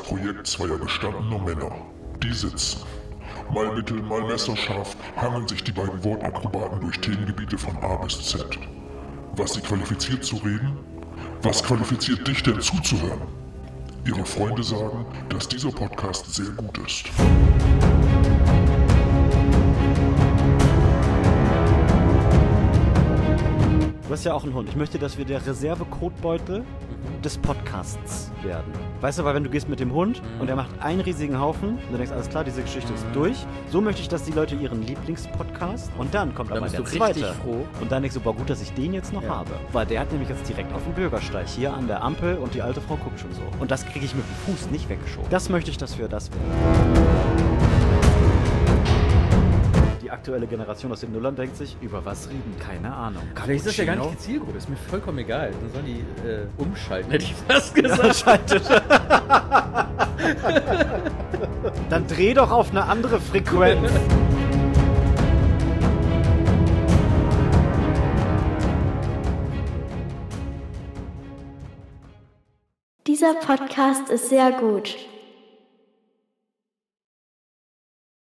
Projekt zweier gestandener Männer. Die sitzen. Mal mittel, mal messerscharf hangeln sich die beiden Wortakrobaten durch Themengebiete von A bis Z. Was sie qualifiziert zu reden? Was qualifiziert dich denn zuzuhören? Ihre Freunde sagen, dass dieser Podcast sehr gut ist. Hast ja auch einen Hund. Ich möchte, dass wir der Reserve-Kotbeutel des Podcasts werden. Weißt du, weil wenn du gehst mit dem Hund und er macht einen riesigen Haufen und du denkst, alles klar, diese Geschichte ist durch. So möchte ich, dass die Leute ihren Lieblingspodcast und dann kommt Dann aber der zweite. froh. Und dann denkst du, boah, gut, dass ich den jetzt noch Ja. habe. Weil der hat nämlich jetzt direkt auf dem Bürgersteig hier an der Ampel und die alte Frau guckt schon so. Und das kriege ich mit dem Fuß nicht weggeschoben. Das möchte ich, dass wir das werden. Die aktuelle Generation aus den Nullern denkt sich, über was reden? Keine Ahnung. Vielleicht ist das ja gar nicht die Cappuccino? Zielgruppe, ist mir vollkommen egal. Dann sollen die äh, umschalten, hätte ich fast gesagt. Schaltet. Dann dreh doch auf eine andere Frequenz. Dieser Podcast ist sehr gut.